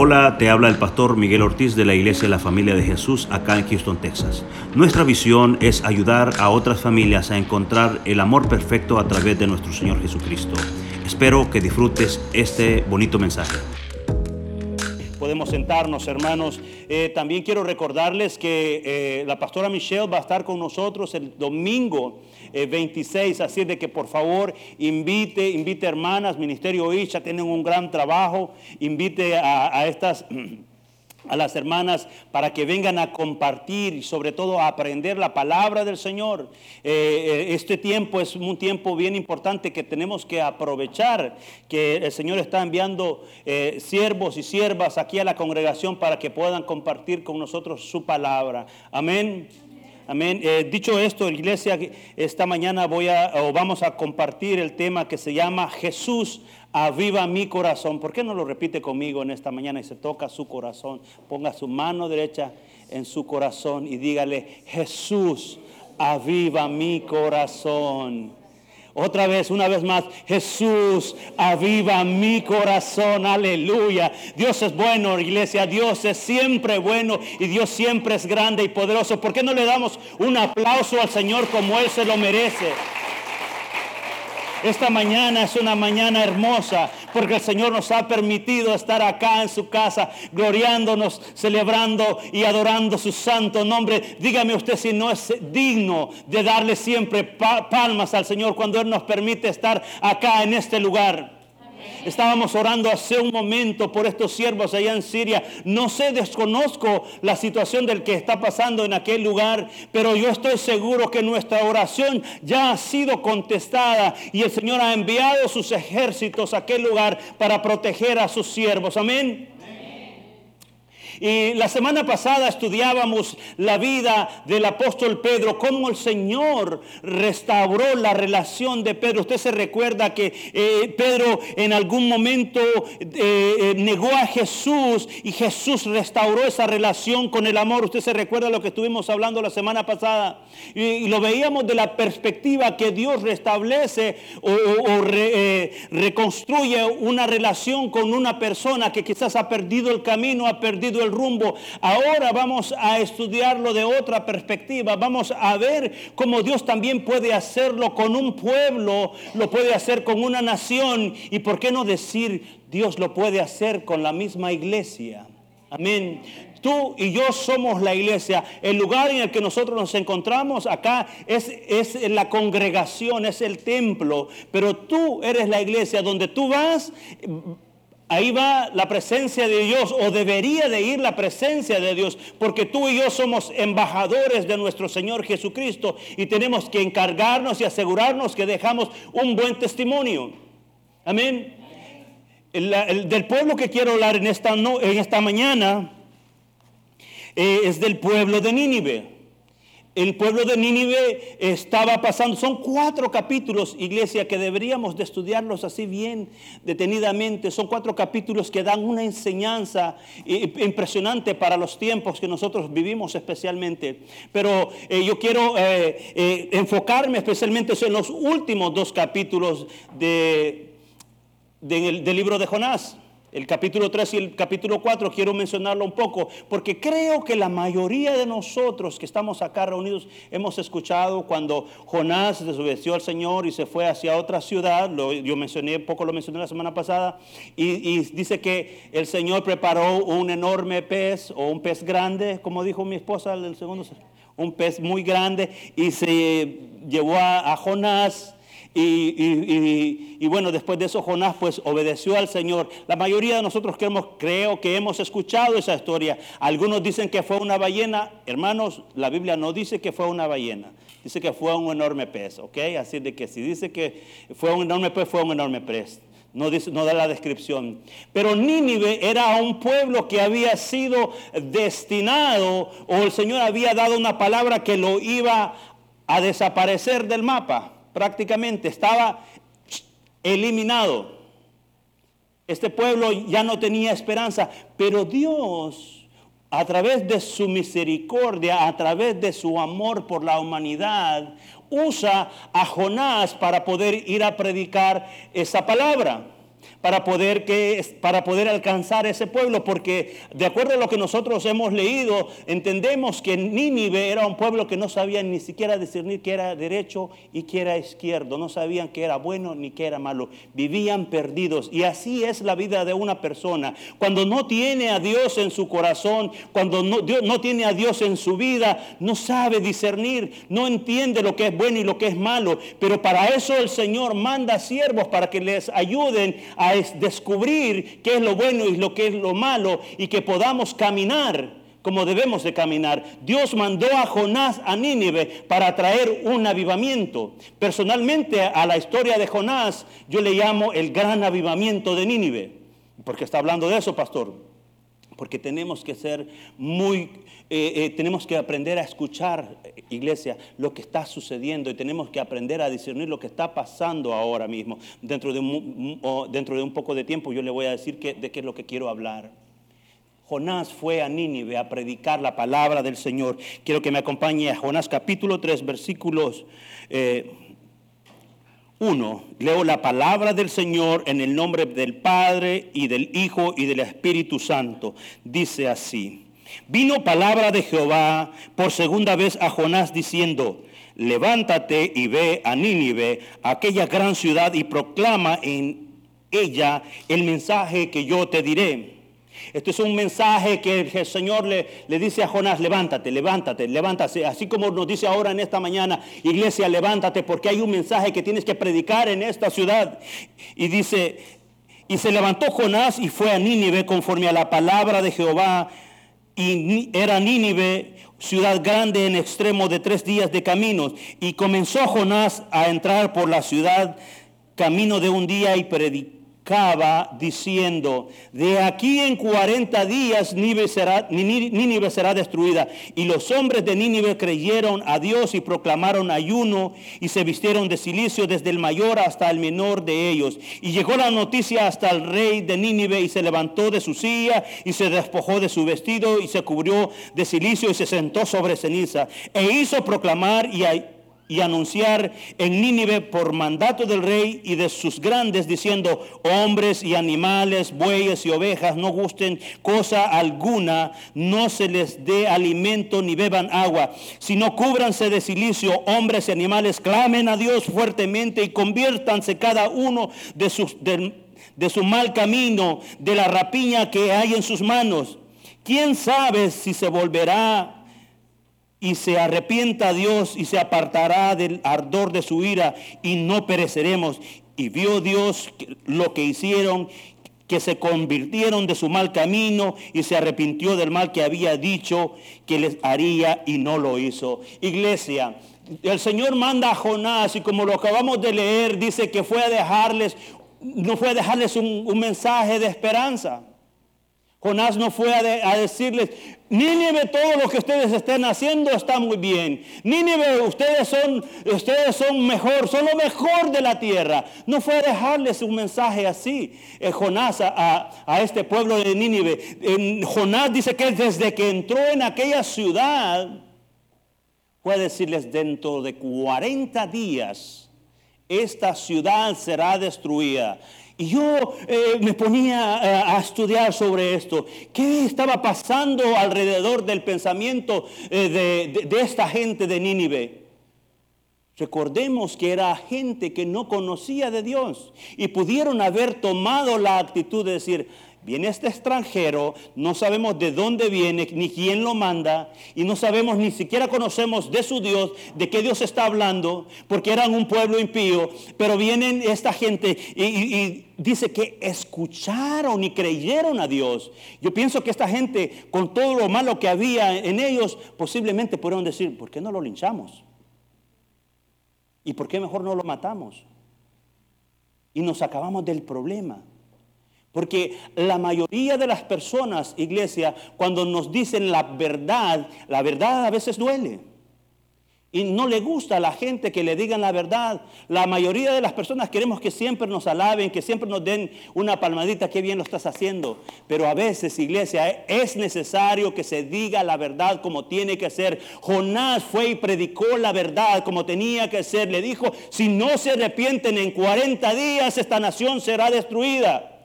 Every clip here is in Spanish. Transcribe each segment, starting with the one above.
Hola, te habla el pastor Miguel Ortiz de la Iglesia de la Familia de Jesús acá en Houston, Texas. Nuestra visión es ayudar a otras familias a encontrar el amor perfecto a través de nuestro Señor Jesucristo. Espero que disfrutes este bonito mensaje. Sentarnos, hermanos. Eh, también quiero recordarles que eh, la pastora Michelle va a estar con nosotros el domingo 26, eh, así de que por favor invite, invite hermanas, Ministerio Isha, tienen un gran trabajo, invite a, estas a las hermanas para que vengan a compartir y sobre todo a aprender la palabra del Señor. Eh, eh, este tiempo es un tiempo bien importante que tenemos que aprovechar, que el Señor está enviando siervos y siervas aquí a la congregación para que puedan compartir con nosotros su palabra. Amén. Amén. Eh, dicho esto, iglesia, esta mañana voy a, o vamos a compartir el tema que se llama Jesús aviva mi corazón. ¿Por qué no lo repite conmigo en esta mañana y se toca su corazón? Ponga su mano derecha en su corazón y dígale, Jesús aviva mi corazón. Otra vez, una vez más, Jesús, aviva mi corazón, aleluya. Dios es bueno, iglesia, Dios es siempre bueno y Dios siempre es grande y poderoso. ¿Por qué no le damos un aplauso al Señor como Él se lo merece? Esta mañana es una mañana hermosa porque el Señor nos ha permitido estar acá en su casa, gloriándonos, celebrando y adorando su santo nombre. Dígame usted si no es digno de darle siempre palmas al Señor cuando Él nos permite estar acá en este lugar. Estábamos orando hace un momento por estos siervos allá en Siria. No sé, desconozco la situación del que está pasando en aquel lugar, pero yo estoy seguro que nuestra oración ya ha sido contestada y el Señor ha enviado sus ejércitos a aquel lugar para proteger a sus siervos. Amén. Y la semana pasada estudiábamos la vida del apóstol Pedro, cómo el Señor restauró la relación de Pedro. Usted se recuerda que eh, Pedro en algún momento eh, eh, negó a Jesús y Jesús restauró esa relación con el amor. Usted se recuerda lo que estuvimos hablando la semana pasada. Y, lo veíamos de la perspectiva que Dios restablece o, reconstruye una relación con una persona que quizás ha perdido el camino, ha perdido el rumbo. Ahora vamos a estudiarlo de otra perspectiva. Vamos a ver cómo Dios también puede hacerlo con un pueblo, lo puede hacer con una nación y por qué no decir Dios lo puede hacer con la misma iglesia. Amén. Tú y yo somos la iglesia. El lugar en el que nosotros nos encontramos acá es, es, la congregación, es el templo. Pero tú eres la iglesia donde tú vas Ahí va la presencia de Dios o debería de ir la presencia de Dios porque tú y yo somos embajadores de nuestro Señor Jesucristo y tenemos que encargarnos y asegurarnos que dejamos un buen testimonio. Amén. El, del pueblo que quiero hablar en esta, en esta mañana eh, es del pueblo de Nínive el pueblo de Nínive estaba pasando. Son cuatro capítulos, iglesia, que deberíamos de estudiarlos así bien detenidamente. Son cuatro capítulos que dan una enseñanza impresionante para los tiempos que nosotros vivimos especialmente. Pero eh, yo quiero eh, eh, enfocarme especialmente en los últimos dos capítulos del libro de Jonás. El capítulo 3 y el capítulo 4 quiero mencionarlo un poco, porque creo que la mayoría de nosotros que estamos acá reunidos hemos escuchado cuando Jonás desobedeció al Señor y se fue hacia otra ciudad, lo, yo mencioné, poco lo mencioné la semana pasada, y, dice que el Señor preparó un enorme pez o un pez grande, como dijo mi esposa el segundo, un pez muy grande, y se llevó a Jonás y, bueno, después de eso Jonás pues obedeció al Señor. La mayoría de nosotros creo que hemos escuchado esa historia. Algunos dicen que fue una ballena. Hermanos, la Biblia no dice que fue una ballena. Dice que fue un enorme pez, ¿ok? Así de que si dice que fue un enorme pez, fue un enorme pez. No, dice, no da la descripción. Pero Nínive era un pueblo que había sido destinado o el Señor había dado una palabra que lo iba a desaparecer del mapa prácticamente estaba eliminado. Este pueblo ya no tenía esperanza, pero Dios, a través de su misericordia, a través de su amor por la humanidad, usa a Jonás para poder ir a predicar esa palabra. Para poder, que, para poder alcanzar ese pueblo, porque de acuerdo a lo que nosotros hemos leído, entendemos que Nínive era un pueblo que no sabían ni siquiera discernir que era derecho y que era izquierdo, no sabían que era bueno ni que era malo, vivían perdidos. Y así es la vida de una persona. Cuando no tiene a Dios en su corazón, cuando no, no tiene a Dios en su vida, no sabe discernir, no entiende lo que es bueno y lo que es malo. Pero para eso el Señor manda siervos para que les ayuden a descubrir qué es lo bueno y lo que es lo malo y que podamos caminar como debemos de caminar. Dios mandó a Jonás a Nínive para traer un avivamiento. Personalmente a la historia de Jonás yo le llamo el gran avivamiento de Nínive. porque está hablando de eso, pastor? porque tenemos que ser muy, eh, eh, tenemos que aprender a escuchar, iglesia, lo que está sucediendo y tenemos que aprender a discernir lo que está pasando ahora mismo. Dentro de un, dentro de un poco de tiempo yo le voy a decir de qué es lo que quiero hablar. Jonás fue a Nínive a predicar la palabra del Señor. Quiero que me acompañe a Jonás capítulo 3, versículos... Eh, uno, leo la palabra del Señor en el nombre del Padre y del Hijo y del Espíritu Santo. Dice así, vino palabra de Jehová por segunda vez a Jonás diciendo, levántate y ve a Nínive, aquella gran ciudad, y proclama en ella el mensaje que yo te diré. Este es un mensaje que el Señor le, le, dice a Jonás, levántate, levántate, levántate. Así como nos dice ahora en esta mañana, iglesia, levántate porque hay un mensaje que tienes que predicar en esta ciudad. Y dice, y se levantó Jonás y fue a Nínive conforme a la palabra de Jehová. Y era Nínive ciudad grande en extremo de tres días de caminos. Y comenzó Jonás a entrar por la ciudad camino de un día y predicó diciendo, de aquí en 40 días Nínive será, Nínive será destruida. Y los hombres de Nínive creyeron a Dios y proclamaron ayuno y se vistieron de silicio desde el mayor hasta el menor de ellos. Y llegó la noticia hasta el rey de Nínive y se levantó de su silla y se despojó de su vestido y se cubrió de silicio y se sentó sobre ceniza. E hizo proclamar y y anunciar en Nínive por mandato del rey y de sus grandes, diciendo, hombres y animales, bueyes y ovejas, no gusten cosa alguna, no se les dé alimento ni beban agua, sino cúbranse de silicio, hombres y animales, clamen a Dios fuertemente y conviértanse cada uno de, de su mal camino, de la rapiña que hay en sus manos. ¿Quién sabe si se volverá y se arrepienta Dios y se apartará del ardor de su ira y no pereceremos. Y vio Dios lo que hicieron, que se convirtieron de su mal camino y se arrepintió del mal que había dicho que les haría y no lo hizo. Iglesia, el Señor manda a Jonás y como lo acabamos de leer, dice que fue a dejarles, no fue a dejarles un mensaje de esperanza. Jonás no fue a, decirles, Nínive, todo lo que ustedes estén haciendo está muy bien. Nínive, ustedes son, ustedes son mejor, son lo mejor de la tierra. No fue a dejarles un mensaje así, eh, Jonás, a, este pueblo de Nínive. Jonás dice que desde que entró en aquella ciudad, fue a decirles, dentro de 40 días, esta ciudad será destruida. Y yo eh, me ponía eh, a estudiar sobre esto. ¿Qué estaba pasando alrededor del pensamiento eh, de, de esta gente de Nínive? Recordemos que era gente que no conocía de Dios y pudieron haber tomado la actitud de decir, Viene este extranjero, no sabemos de dónde viene, ni quién lo manda, y no sabemos, ni siquiera conocemos de su Dios, de qué Dios está hablando, porque eran un pueblo impío, pero vienen esta gente y, y dice que escucharon y creyeron a Dios. Yo pienso que esta gente, con todo lo malo que había en ellos, posiblemente pudieron decir, ¿por qué no lo linchamos? ¿Y por qué mejor no lo matamos? Y nos acabamos del problema. Porque la mayoría de las personas, iglesia, cuando nos dicen la verdad, la verdad a veces duele. Y no le gusta a la gente que le digan la verdad. La mayoría de las personas queremos que siempre nos alaben, que siempre nos den una palmadita, qué bien lo estás haciendo. Pero a veces, iglesia, es necesario que se diga la verdad como tiene que ser. Jonás fue y predicó la verdad como tenía que ser. Le dijo, si no se arrepienten en 40 días, esta nación será destruida.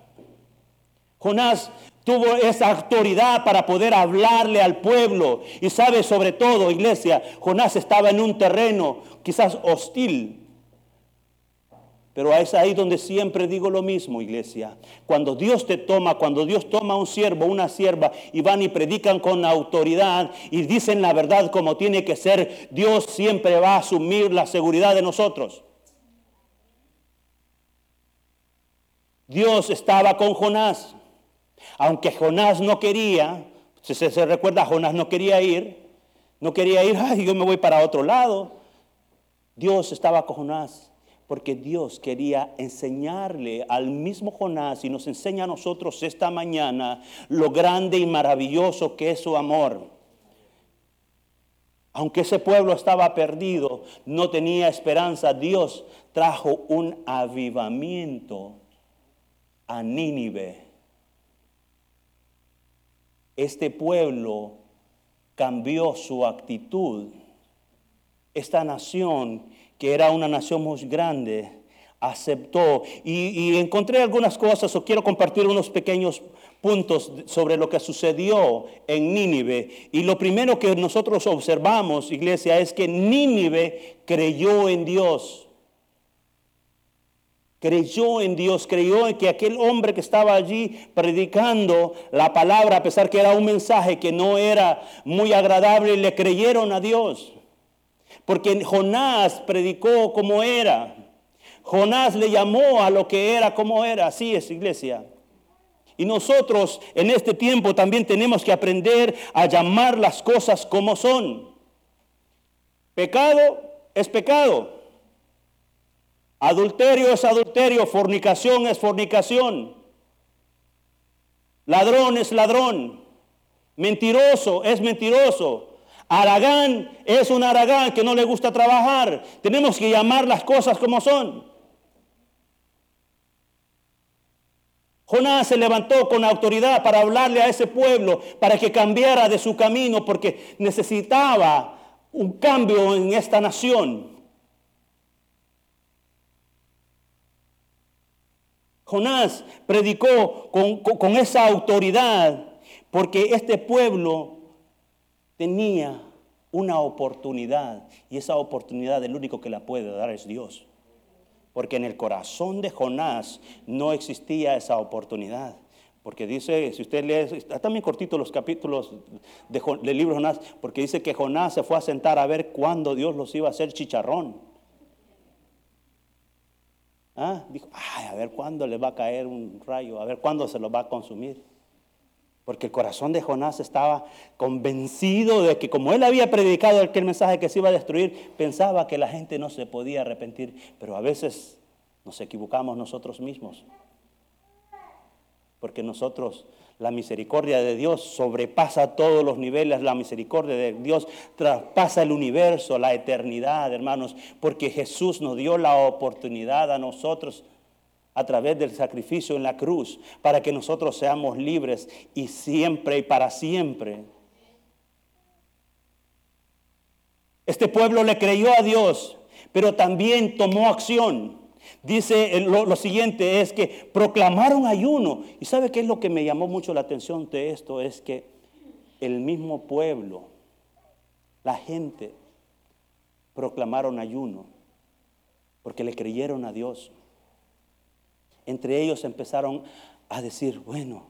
Jonás tuvo esa autoridad para poder hablarle al pueblo. Y sabe sobre todo, iglesia, Jonás estaba en un terreno quizás hostil. Pero es ahí donde siempre digo lo mismo, iglesia. Cuando Dios te toma, cuando Dios toma un siervo, una sierva, y van y predican con autoridad y dicen la verdad como tiene que ser, Dios siempre va a asumir la seguridad de nosotros. Dios estaba con Jonás. Aunque Jonás no quería, si se, recuerda, Jonás no quería ir, no quería ir, ay, yo me voy para otro lado. Dios estaba con Jonás porque Dios quería enseñarle al mismo Jonás y nos enseña a nosotros esta mañana lo grande y maravilloso que es su amor. Aunque ese pueblo estaba perdido, no tenía esperanza, Dios trajo un avivamiento a Nínive este pueblo cambió su actitud. Esta nación, que era una nación muy grande, aceptó. Y, encontré algunas cosas, o quiero compartir unos pequeños puntos sobre lo que sucedió en Nínive. Y lo primero que nosotros observamos, iglesia, es que Nínive creyó en Dios creyó en Dios, creyó en que aquel hombre que estaba allí predicando la palabra, a pesar que era un mensaje que no era muy agradable, le creyeron a Dios. Porque Jonás predicó como era. Jonás le llamó a lo que era como era. Así es, iglesia. Y nosotros en este tiempo también tenemos que aprender a llamar las cosas como son. Pecado es pecado. Adulterio es adulterio, fornicación es fornicación. Ladrón es ladrón. Mentiroso es mentiroso. Aragán es un aragán que no le gusta trabajar. Tenemos que llamar las cosas como son. Jonás se levantó con autoridad para hablarle a ese pueblo, para que cambiara de su camino, porque necesitaba un cambio en esta nación. Jonás predicó con, esa autoridad porque este pueblo tenía una oportunidad y esa oportunidad el único que la puede dar es Dios. Porque en el corazón de Jonás no existía esa oportunidad. Porque dice, si usted lee, está también cortito los capítulos del libro de Jonás, porque dice que Jonás se fue a sentar a ver cuándo Dios los iba a hacer chicharrón. ¿Ah? Dijo, a ver cuándo le va a caer un rayo, a ver cuándo se lo va a consumir. Porque el corazón de Jonás estaba convencido de que como él había predicado aquel mensaje que se iba a destruir, pensaba que la gente no se podía arrepentir. Pero a veces nos equivocamos nosotros mismos. Porque nosotros la misericordia de Dios sobrepasa todos los niveles, la misericordia de Dios traspasa el universo, la eternidad, hermanos, porque Jesús nos dio la oportunidad a nosotros a través del sacrificio en la cruz para que nosotros seamos libres y siempre y para siempre. Este pueblo le creyó a Dios, pero también tomó acción. Dice lo, siguiente, es que proclamaron ayuno. ¿Y sabe qué es lo que me llamó mucho la atención de esto? Es que el mismo pueblo, la gente, proclamaron ayuno porque le creyeron a Dios. Entre ellos empezaron a decir, bueno,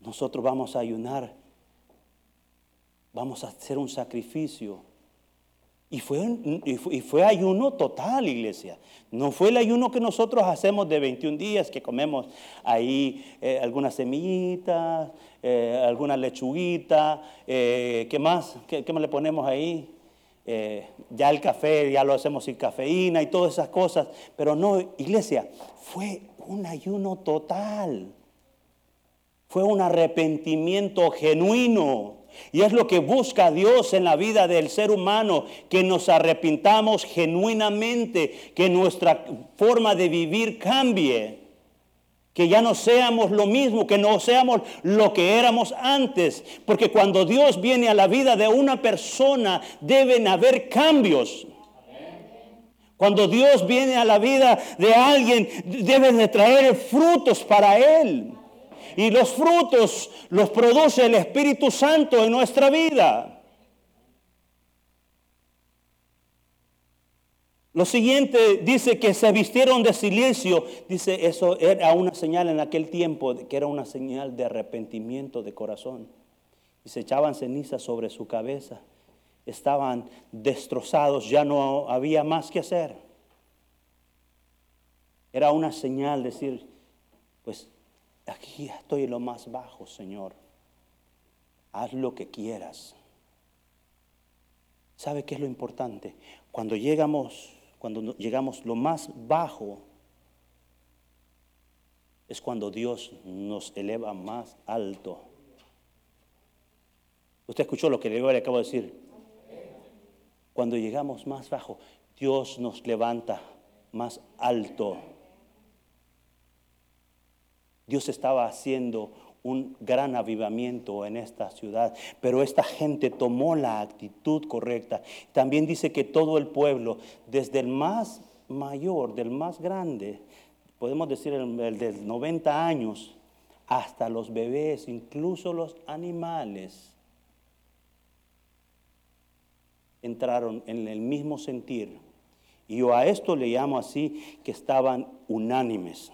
nosotros vamos a ayunar, vamos a hacer un sacrificio y fue, y fue, ayuno total, iglesia. No fue el ayuno que nosotros hacemos de 21 días, que comemos ahí eh, algunas semillitas, eh, alguna lechuguita, eh, ¿qué más? ¿Qué, más le ponemos ahí? ya el café, ya lo hacemos sin cafeína y todas esas cosas. Pero no, iglesia, fue un ayuno total. Fue un arrepentimiento genuino. Y es lo que busca Dios en la vida del ser humano, que nos arrepintamos genuinamente, que nuestra forma de vivir cambie, que ya no seamos lo mismo, que no seamos lo que éramos antes, porque cuando Dios viene a la vida de una persona deben haber cambios. Cuando Dios viene a la vida de alguien deben de traer frutos para él. Y los frutos los produce el Espíritu Santo en nuestra vida. Lo siguiente dice que se vistieron de silicio. Dice, eso era una señal en aquel tiempo, que era una señal de arrepentimiento de corazón. Y se echaban ceniza sobre su cabeza. Estaban destrozados, ya no había más que hacer. Era una señal decir, pues aquí estoy en lo más bajo, Señor. Haz lo que quieras. ¿Sabe qué es lo importante? Cuando llegamos cuando llegamos lo más bajo, es cuando Dios nos eleva más alto. Usted escuchó lo que le acabo de decir. Cuando llegamos más bajo, Dios nos levanta más alto. Dios estaba haciendo un gran avivamiento en esta ciudad, pero esta gente tomó la actitud correcta. También dice que todo el pueblo, desde el más mayor, del más grande, podemos decir el, de 90 años, hasta los bebés, incluso los animales, entraron en el mismo sentir. Y yo a esto le llamo así, que estaban unánimes.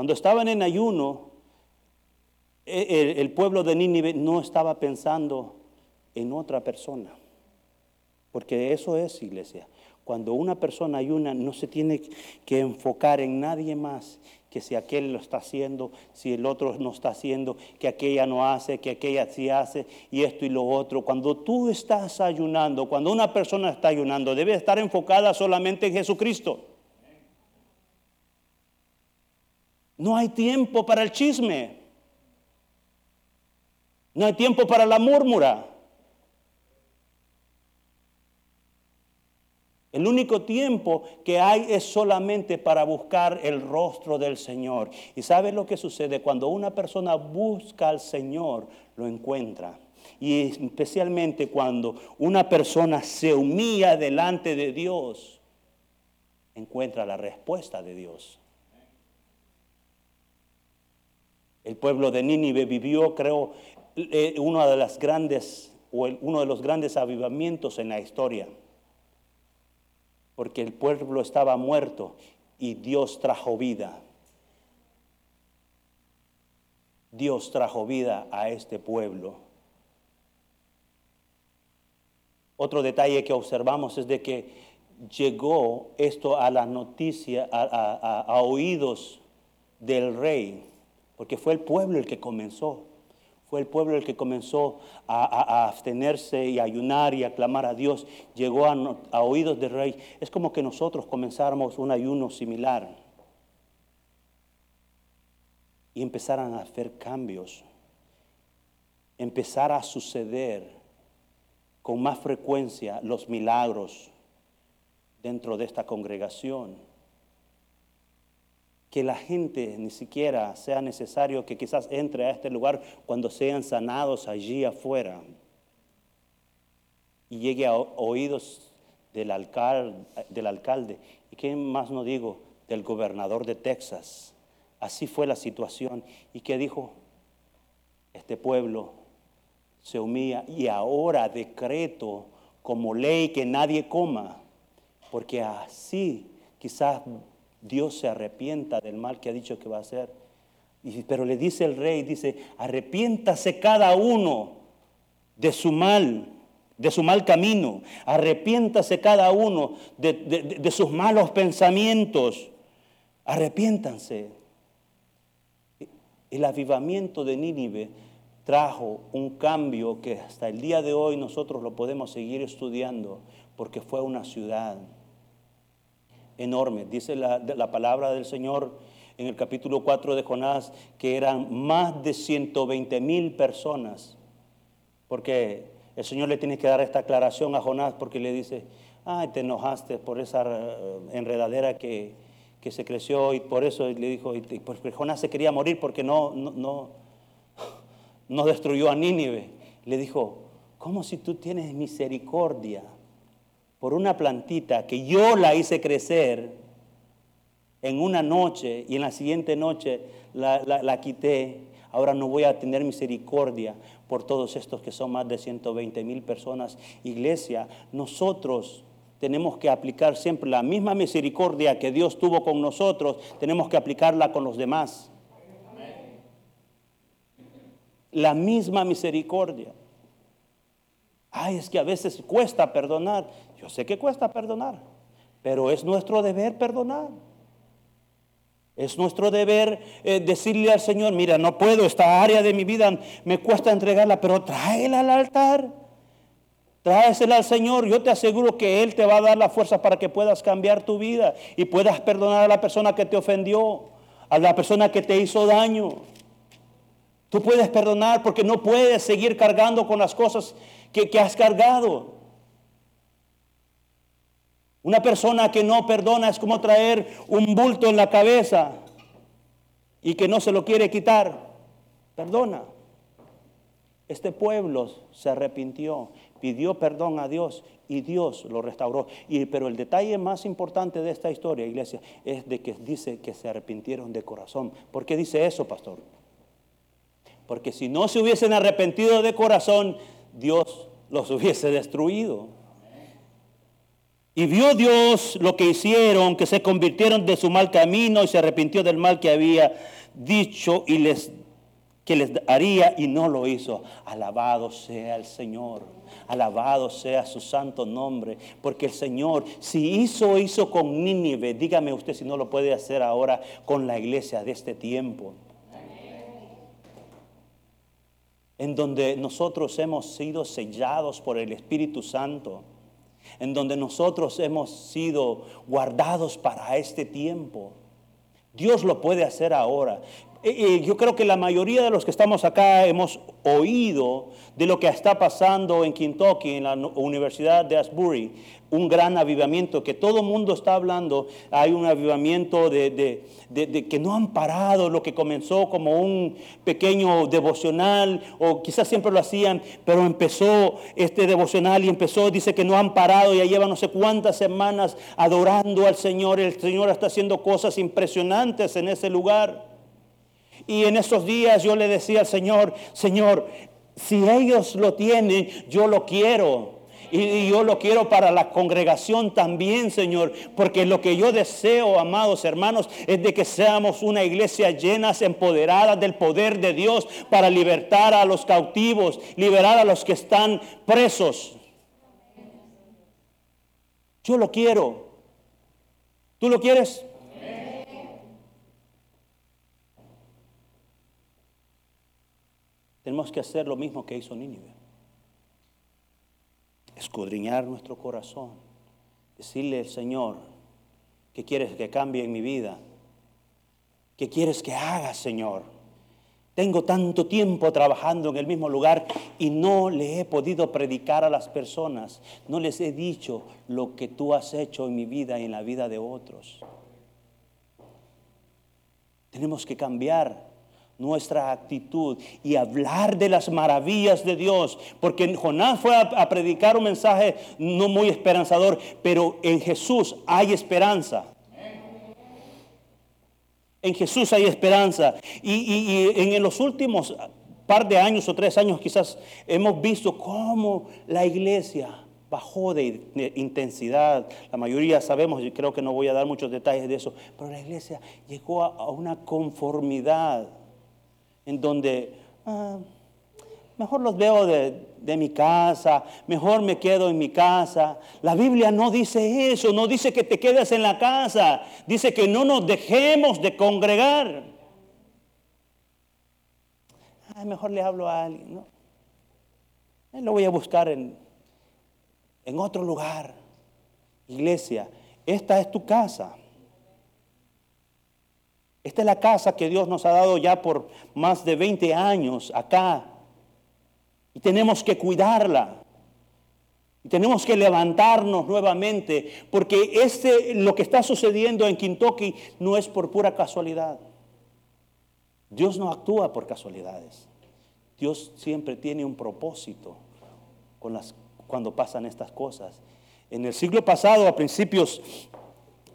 Cuando estaban en ayuno, el, pueblo de Nínive no estaba pensando en otra persona. Porque eso es iglesia. Cuando una persona ayuna, no se tiene que enfocar en nadie más que si aquel lo está haciendo, si el otro no está haciendo, que aquella no hace, que aquella sí hace, y esto y lo otro. Cuando tú estás ayunando, cuando una persona está ayunando, debe estar enfocada solamente en Jesucristo. No hay tiempo para el chisme. No hay tiempo para la murmura. El único tiempo que hay es solamente para buscar el rostro del Señor. ¿Y sabes lo que sucede? Cuando una persona busca al Señor, lo encuentra. Y especialmente cuando una persona se humilla delante de Dios, encuentra la respuesta de Dios. El pueblo de Nínive vivió, creo, eh, uno de las grandes uno de los grandes avivamientos en la historia. Porque el pueblo estaba muerto y Dios trajo vida. Dios trajo vida a este pueblo. Otro detalle que observamos es de que llegó esto a la noticia, a oídos del rey, porque fue el pueblo el que comenzó. Fue el pueblo el que comenzó a, abstenerse y a ayunar y a clamar a Dios. Llegó a, oídos del rey. Es como que nosotros comenzáramos un ayuno similar. Y empezaran a hacer cambios. Empezar a suceder con más frecuencia los milagros dentro de esta congregación que la gente ni siquiera sea necesario que quizás entre a este lugar cuando sean sanados allí afuera y llegue a oídos del alcalde, del alcalde. ¿Y qué más no digo? Del gobernador de Texas. Así fue la situación. ¿Y qué dijo? Este pueblo se humilla y ahora decreto como ley que nadie coma, porque así quizás Dios se arrepienta del mal que ha dicho que va a hacer. pero le dice el rey, dice, arrepiéntase cada uno de su mal, de su mal camino. Arrepiéntase cada uno de, de sus malos pensamientos. Arrepiéntanse. El avivamiento de Nínive trajo un cambio que hasta el día de hoy nosotros lo podemos seguir estudiando porque fue una ciudad enorme. Dice la, palabra del Señor en el capítulo 4 de Jonás que eran más de 120 mil personas. Porque el Señor le tiene que dar esta aclaración a Jonás porque le dice, ay, te enojaste por esa eh, enredadera que, que se creció y por eso le dijo, y porque Jonás se quería morir porque no, no, no, no destruyó a Nínive. Le dijo, ¿cómo si tú tienes misericordia? Por una plantita que yo la hice crecer en una noche y en la siguiente noche la, la- quité. Ahora no voy a tener misericordia por todos estos que son más de 120 mil personas. Iglesia, nosotros tenemos que aplicar siempre la misma misericordia que Dios tuvo con nosotros, tenemos que aplicarla con los demás. La misma misericordia. Ay, es que a veces cuesta perdonar. Yo sé que cuesta perdonar, pero es nuestro deber perdonar. Es nuestro deber eh, decirle al Señor, mira, no puedo, esta área de mi vida me cuesta entregarla, pero tráela al altar. Tráesela al Señor. Yo te aseguro que Él te va a dar la fuerza para que puedas cambiar tu vida y puedas perdonar a la persona que te ofendió, a la persona que te hizo daño. Tú puedes perdonar porque no puedes seguir cargando con las cosas que, que has cargado. Una persona que no perdona es como traer un bulto en la cabeza y que no se lo quiere quitar. Perdona. Este pueblo se arrepintió, pidió perdón a Dios y Dios lo restauró. Y, pero el detalle más importante de esta historia, iglesia, es de que dice que se arrepintieron de corazón. ¿Por qué dice eso, pastor? Porque si no se hubiesen arrepentido de corazón, Dios los hubiese destruido. Y vio Dios lo que hicieron, que se convirtieron de su mal camino y se arrepintió del mal que había dicho y les que les haría y no lo hizo. Alabado sea el Señor. Alabado sea su santo nombre, porque el Señor, si hizo, hizo con Nínive, dígame usted si no lo puede hacer ahora con la iglesia de este tiempo. En donde nosotros hemos sido sellados por el Espíritu Santo, en donde nosotros hemos sido guardados para este tiempo. Dios lo puede hacer ahora. Yo creo que la mayoría de los que estamos acá hemos oído de lo que está pasando en Kentucky, en la Universidad de Asbury, un gran avivamiento que todo el mundo está hablando. Hay un avivamiento de, de- que no han parado lo que comenzó como un pequeño devocional, o quizás siempre lo hacían, pero empezó este devocional y empezó, dice que no han parado, ya llevan no sé cuántas semanas adorando al Señor. El Señor está haciendo cosas impresionantes en ese lugar. Y en esos días yo le decía al Señor, Señor, si ellos lo tienen, yo lo quiero. Y, yo lo quiero para la congregación también, Señor, porque lo que yo deseo, amados hermanos, es de que seamos una iglesia llenas, empoderadas del poder de Dios para libertar a los cautivos, liberar a los que están presos. Yo lo quiero. ¿Tú lo quieres? Tenemos que hacer lo mismo que hizo Nínive. Escudriñar nuestro corazón. Decirle al Señor, ¿qué quieres que cambie en mi vida? ¿Qué quieres que haga, Señor? Tengo tanto tiempo trabajando en el mismo lugar y no le he podido predicar a las personas. No les he dicho lo que tú has hecho en mi vida y en la vida de otros. Tenemos que cambiar nuestra actitud y hablar de las maravillas de Dios, porque Jonás fue a, predicar un mensaje no muy esperanzador, pero en Jesús hay esperanza. En Jesús hay esperanza. Y, y- en los últimos par de años o tres años quizás hemos visto cómo la iglesia bajó de, intensidad. La mayoría sabemos, y creo que no voy a dar muchos detalles de eso, pero la iglesia llegó a una conformidad en donde ah, mejor los veo de, mi casa, mejor me quedo en mi casa. La Biblia no dice eso, no dice que te quedes en la casa, dice que no nos dejemos de congregar. Ay, mejor le hablo a alguien, ¿no? Ay, Lo voy a buscar en, en otro lugar. Iglesia, esta es tu casa. Esta es la casa que Dios nos ha dado ya por más de 20 años acá. Y tenemos que cuidarla. Y tenemos que levantarnos nuevamente, porque este, lo que está sucediendo en Kentucky no es por pura casualidad. Dios no actúa por casualidades. Dios siempre tiene un propósito con las, cuando pasan estas cosas. En el siglo pasado, a principios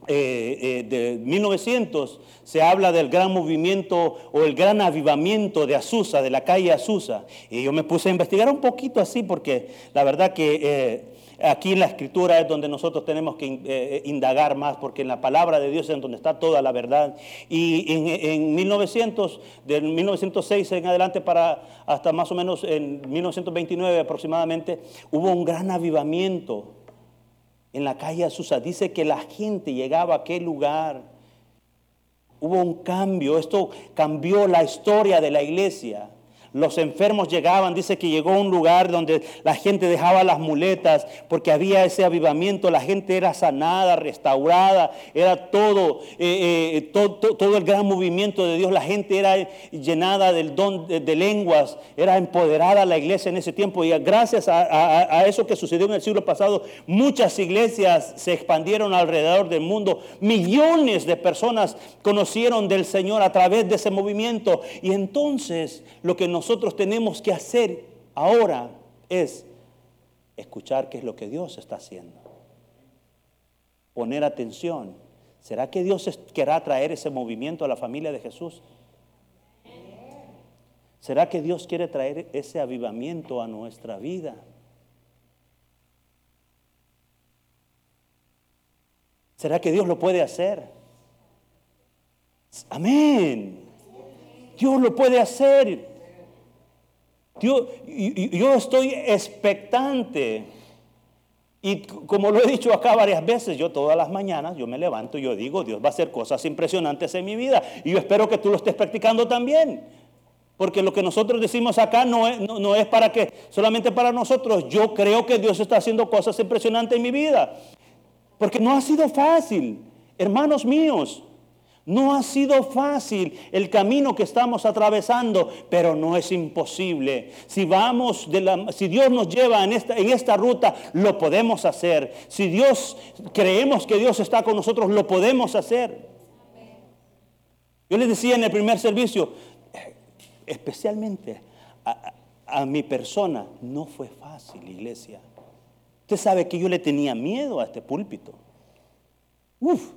eh, eh, de 1900 se habla del gran movimiento o el gran avivamiento de Azusa, de la calle Azusa. Y yo me puse a investigar un poquito así porque la verdad que eh, aquí en la escritura es donde nosotros tenemos que indagar más porque en la palabra de Dios es donde está toda la verdad. Y en, en 1900, del 1906 en adelante para hasta más o menos en 1929 aproximadamente, hubo un gran avivamiento en la calle Azusa. Dice que la gente llegaba a aquel lugar. Hubo un cambio. Esto cambió la historia de la iglesia. Los enfermos llegaban, dice que llegó a un lugar donde la gente dejaba las muletas porque había ese avivamiento, la gente era sanada, restaurada, era todo, eh, eh, todo, el gran movimiento de Dios, la gente era llenada del don de, lenguas, era empoderada la iglesia en ese tiempo y gracias a, eso que sucedió en el siglo pasado, muchas iglesias se expandieron alrededor del mundo, millones de personas conocieron del Señor a través de ese movimiento y entonces lo que nos nosotros tenemos que hacer ahora es escuchar qué es lo que Dios está haciendo. Poner atención. ¿Será que Dios querrá traer ese movimiento a la familia de Jesús? ¿Será que Dios quiere traer ese avivamiento a nuestra vida? ¿Será que Dios lo puede hacer? Amén. Dios lo puede hacer. Yo, yo estoy expectante. Y como lo he dicho acá varias veces, yo todas las mañanas, yo me levanto y yo digo, Dios va a hacer cosas impresionantes en mi vida. Y yo espero que tú lo estés practicando también. Porque lo que nosotros decimos acá no es, no es para que, solamente para nosotros. Yo creo que Dios está haciendo cosas impresionantes en mi vida. Porque no ha sido fácil, hermanos míos. No ha sido fácil el camino que estamos atravesando, pero no es imposible. Si vamos si Dios nos lleva en esta, en esta ruta, lo podemos hacer. Si Dios creemos que Dios está con nosotros, lo podemos hacer. Yo les decía en el primer servicio, especialmente a, a mi persona, no fue fácil, iglesia. Usted sabe que yo le tenía miedo a este púlpito. Uf,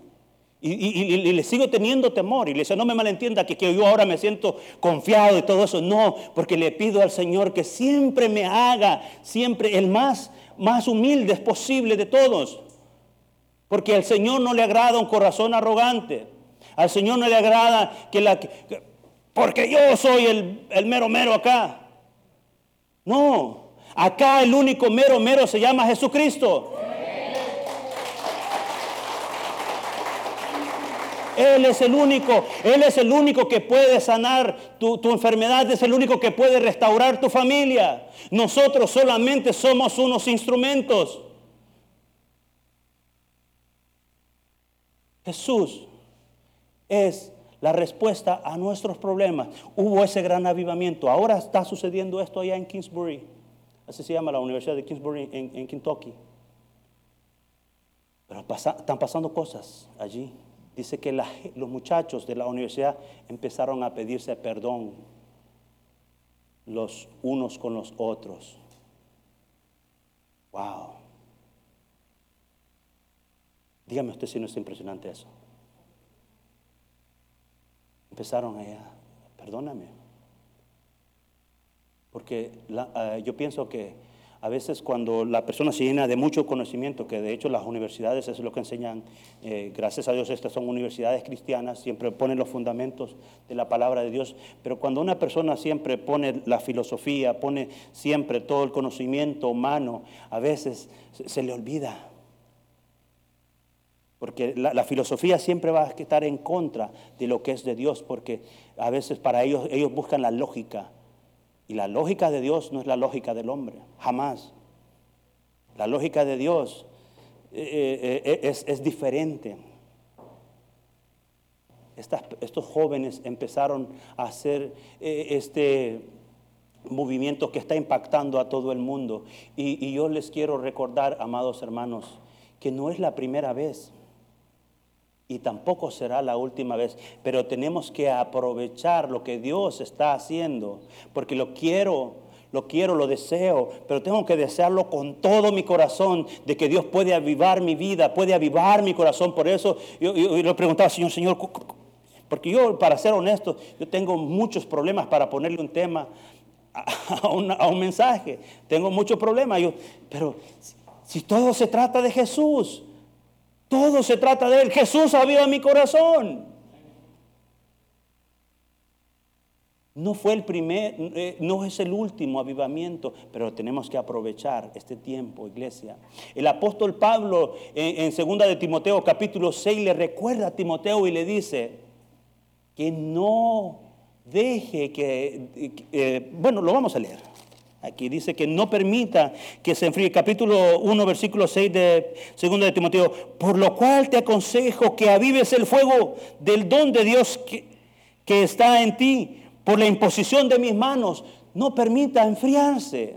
y, le sigo teniendo temor. Y le dice, no me malentienda que, que, yo ahora me siento confiado y todo eso. No, porque le pido al Señor que siempre me haga, siempre el más, más humilde posible de todos. Porque al Señor no le agrada un corazón arrogante. Al Señor no le agrada que la... porque yo soy el, el mero mero acá. No, acá el único mero mero se llama Jesucristo. Él es el único, Él es el único que puede sanar tu, enfermedad, es el único que puede restaurar tu familia. Nosotros solamente somos unos instrumentos. Jesús es la respuesta a nuestros problemas. Hubo ese gran avivamiento. Ahora está sucediendo esto allá en Kingsbury. Así se llama la Universidad de Kingsbury en, Kentucky. Pero están pasando cosas allí dice que los muchachos de la universidad empezaron a pedirse perdón los unos con los otros. Wow. Dígame usted si no es impresionante eso. Empezaron allá, perdóname. Porque eh, yo pienso que a veces cuando la persona se llena de mucho conocimiento, que de hecho las universidades es lo que enseñan, eh, gracias a Dios estas son universidades cristianas, siempre ponen los fundamentos de la palabra de Dios, pero cuando una persona siempre pone la filosofía, pone siempre todo el conocimiento humano, a veces se, le olvida. Porque la, la, filosofía siempre va a estar en contra de lo que es de Dios, porque a veces para ellos ellos buscan la lógica, y la lógica de Dios no es la lógica del hombre, jamás. La lógica de Dios eh, eh, eh, es, diferente. estos jóvenes empezaron a hacer este movimiento que está impactando a todo el mundo. y yo les quiero recordar, amados hermanos, que no es la primera vez y tampoco será la última vez, pero tenemos que aprovechar lo que Dios está haciendo, porque lo quiero, lo quiero, lo deseo, pero tengo que desearlo con todo mi corazón, de que Dios puede avivar mi vida, puede avivar mi corazón. Por eso yo, le preguntaba, Señor, Señor, porque yo, para ser honesto, yo tengo muchos problemas para ponerle un tema a, un, mensaje. Tengo muchos problemas. Yo, pero si, todo se trata de Jesús, todo se trata de Él. Jesús aviva mi corazón. No fue el primer, eh, no es el último avivamiento, pero tenemos que aprovechar este tiempo, iglesia. El apóstol Pablo en, en segunda de Timoteo capítulo 6 le recuerda a Timoteo y le dice que no deje que, eh, bueno, lo vamos a leer. Aquí dice que no permita que se enfríe. Capítulo 1, versículo 6 de 2 de Timoteo. Por lo cual te aconsejo que avives el fuego del don de Dios que, está en ti por la imposición de mis manos, no permita enfriarse.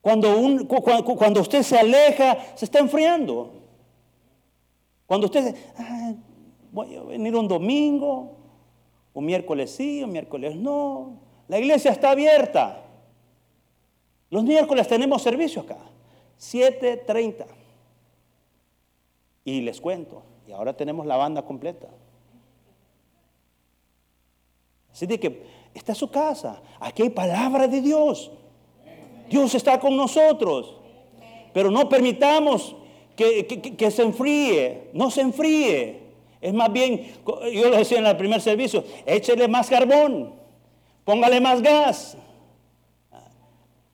Cuando, cuando usted se aleja, se está enfriando. Cuando usted, voy a venir un domingo, un miércoles sí, un miércoles no. La iglesia está abierta. Los miércoles tenemos servicio acá, 7.30. Y les cuento, y ahora tenemos la banda completa. Así de que está su casa. Aquí hay palabra de Dios. Dios está con nosotros. Pero no permitamos que, se enfríe. No se enfríe. Es más bien, yo lo decía en el primer servicio, échele más carbón. Póngale más gas.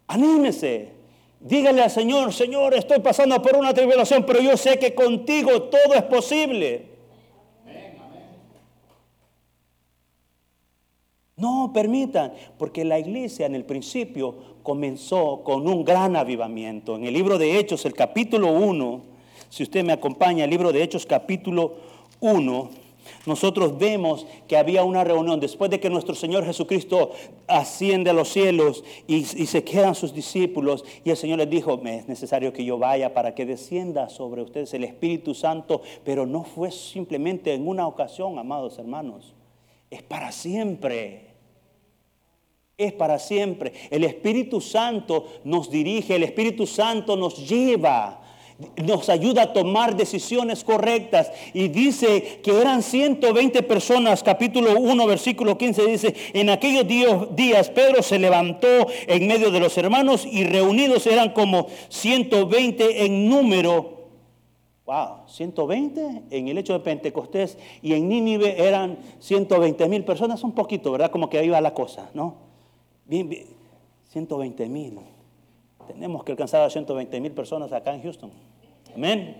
Anímese. Dígale al Señor, Señor, estoy pasando por una tribulación, pero yo sé que contigo todo es posible. No permitan, porque la iglesia en el principio comenzó con un gran avivamiento. En el libro de Hechos, el capítulo 1, si usted me acompaña, el libro de Hechos capítulo 1, nosotros vemos que había una reunión después de que nuestro Señor Jesucristo asciende a los cielos y, se quedan sus discípulos y el Señor les dijo, es necesario que yo vaya para que descienda sobre ustedes el Espíritu Santo, pero no fue simplemente en una ocasión, amados hermanos es para siempre. Es para siempre. El Espíritu Santo nos dirige, el Espíritu Santo nos lleva, nos ayuda a tomar decisiones correctas. Y dice que eran 120 personas, capítulo 1, versículo 15 dice, en aquellos días Pedro se levantó en medio de los hermanos y reunidos eran como 120 en número Wow, 120 en el hecho de Pentecostés y en Nínive eran 120 mil personas, un poquito, ¿verdad? Como que ahí va la cosa, ¿no? Bien, bien, 120 mil. Tenemos que alcanzar a 120 mil personas acá en Houston. Amén.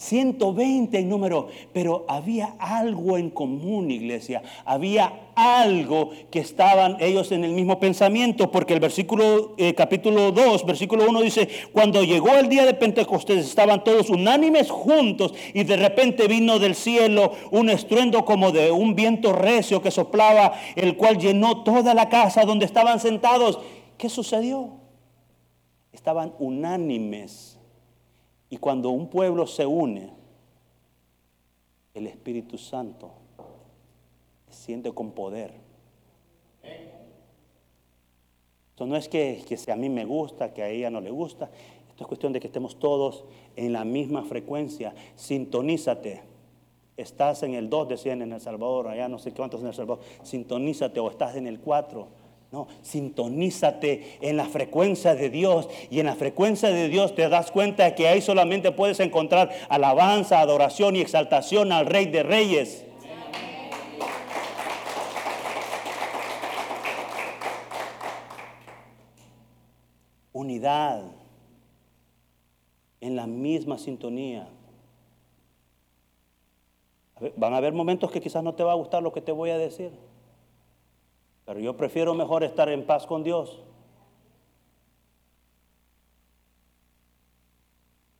120 en número, pero había algo en común, iglesia. Había algo que estaban ellos en el mismo pensamiento, porque el versículo, eh, capítulo 2, versículo 1 dice, cuando llegó el día de Pentecostés estaban todos unánimes juntos y de repente vino del cielo un estruendo como de un viento recio que soplaba, el cual llenó toda la casa donde estaban sentados. ¿Qué sucedió? Estaban unánimes y cuando un pueblo se une, el Espíritu Santo siente con poder. Esto no es que, si a mí me gusta, que a ella no le gusta. Esto es cuestión de que estemos todos en la misma frecuencia. Sintonízate. Estás en el 2, decían en El Salvador, allá no sé cuántos en El Salvador. Sintonízate o estás en el 4 no, sintonízate en la frecuencia de Dios y en la frecuencia de Dios te das cuenta que ahí solamente puedes encontrar alabanza, adoración y exaltación al Rey de Reyes. Unidad en la misma sintonía. Van a haber momentos que quizás no te va a gustar lo que te voy a decir. Pero yo prefiero mejor estar en paz con Dios.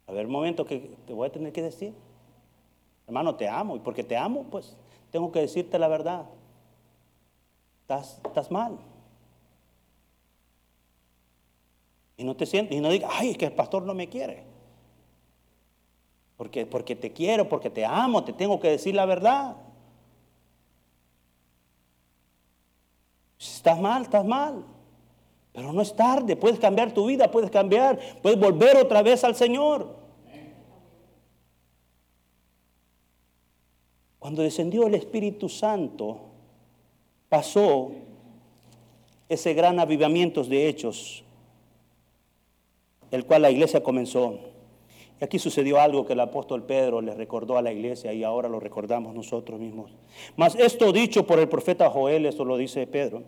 A ver, momento que te voy a tener que decir. Hermano, te amo. Y porque te amo, pues tengo que decirte la verdad. Estás, estás mal. Y no te sientes, y no digas, ay, es que el pastor no me quiere. Porque, porque te quiero, porque te amo, te tengo que decir la verdad. Estás mal, estás mal. Pero no es tarde, puedes cambiar tu vida, puedes cambiar, puedes volver otra vez al Señor. Cuando descendió el Espíritu Santo, pasó ese gran avivamiento de hechos, el cual la iglesia comenzó. Y aquí sucedió algo que el apóstol Pedro le recordó a la iglesia y ahora lo recordamos nosotros mismos. Mas esto dicho por el profeta Joel, esto lo dice Pedro.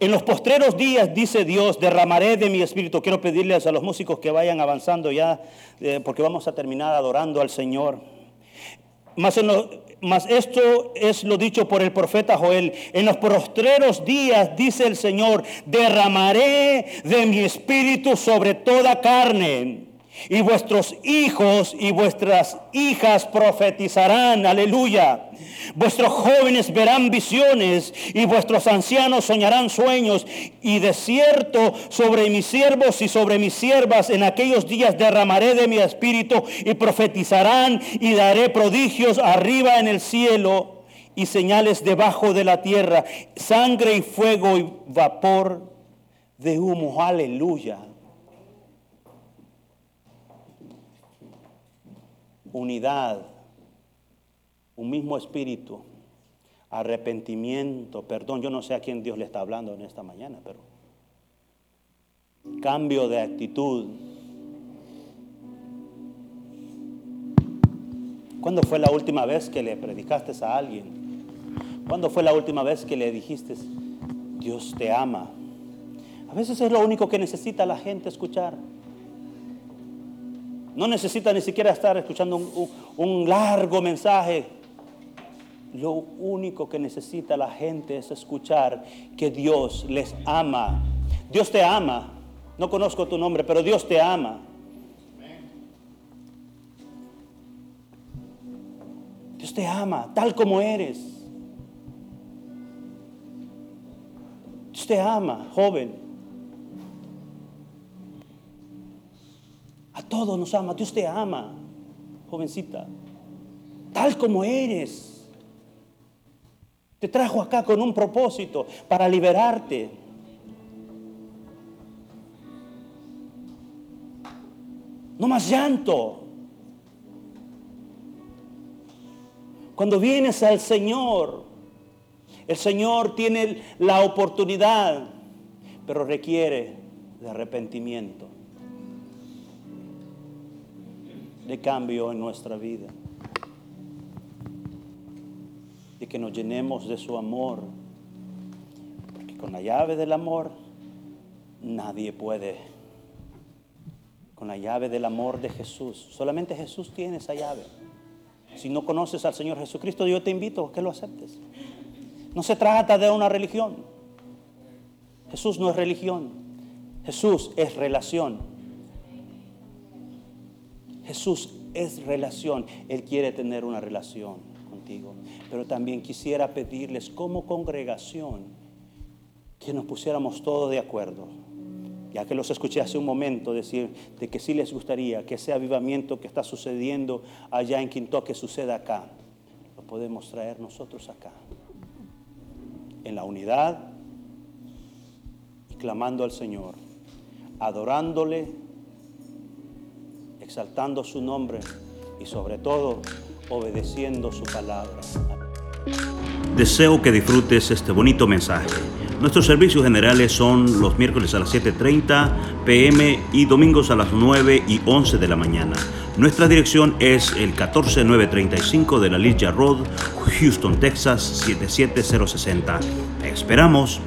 En los postreros días, dice Dios, derramaré de mi espíritu. Quiero pedirles a los músicos que vayan avanzando ya, eh, porque vamos a terminar adorando al Señor. Mas esto es lo dicho por el profeta Joel. En los postreros días, dice el Señor, derramaré de mi espíritu sobre toda carne. Y vuestros hijos y vuestras hijas profetizarán, aleluya. Vuestros jóvenes verán visiones y vuestros ancianos soñarán sueños. Y de cierto sobre mis siervos y sobre mis siervas en aquellos días derramaré de mi espíritu y profetizarán y daré prodigios arriba en el cielo y señales debajo de la tierra, sangre y fuego y vapor de humo. Aleluya. Unidad, un mismo espíritu, arrepentimiento, perdón. Yo no sé a quién Dios le está hablando en esta mañana, pero cambio de actitud. ¿Cuándo fue la última vez que le predicaste a alguien? ¿Cuándo fue la última vez que le dijiste, Dios te ama? A veces es lo único que necesita la gente escuchar. No necesita ni siquiera estar escuchando un, largo mensaje. Lo único que necesita la gente es escuchar que Dios les ama. Dios te ama. No conozco tu nombre, pero Dios te ama. Dios te ama tal como eres. Dios te ama, joven. Todos nos ama. Dios te ama, jovencita. Tal como eres. Te trajo acá con un propósito para liberarte. No más llanto. Cuando vienes al Señor, el Señor tiene la oportunidad, pero requiere de arrepentimiento de cambio en nuestra vida. Y que nos llenemos de su amor. Porque con la llave del amor nadie puede. Con la llave del amor de Jesús. Solamente Jesús tiene esa llave. Si no conoces al Señor Jesucristo, yo te invito a que lo aceptes. No se trata de una religión. Jesús no es religión. Jesús es relación. Jesús es relación. Él quiere tener una relación contigo. Pero también quisiera pedirles como congregación que nos pusiéramos todos de acuerdo. Ya que los escuché hace un momento decir de que sí les gustaría que ese avivamiento que está sucediendo allá en que suceda acá. Lo podemos traer nosotros acá. En la unidad y clamando al Señor, adorándole exaltando su nombre y sobre todo obedeciendo su palabra. Deseo que disfrutes este bonito mensaje. Nuestros servicios generales son los miércoles a las 7.30 pm y domingos a las 9 y 11 de la mañana. Nuestra dirección es el 14935 de la Ligia Road, Houston, Texas 77060. esperamos.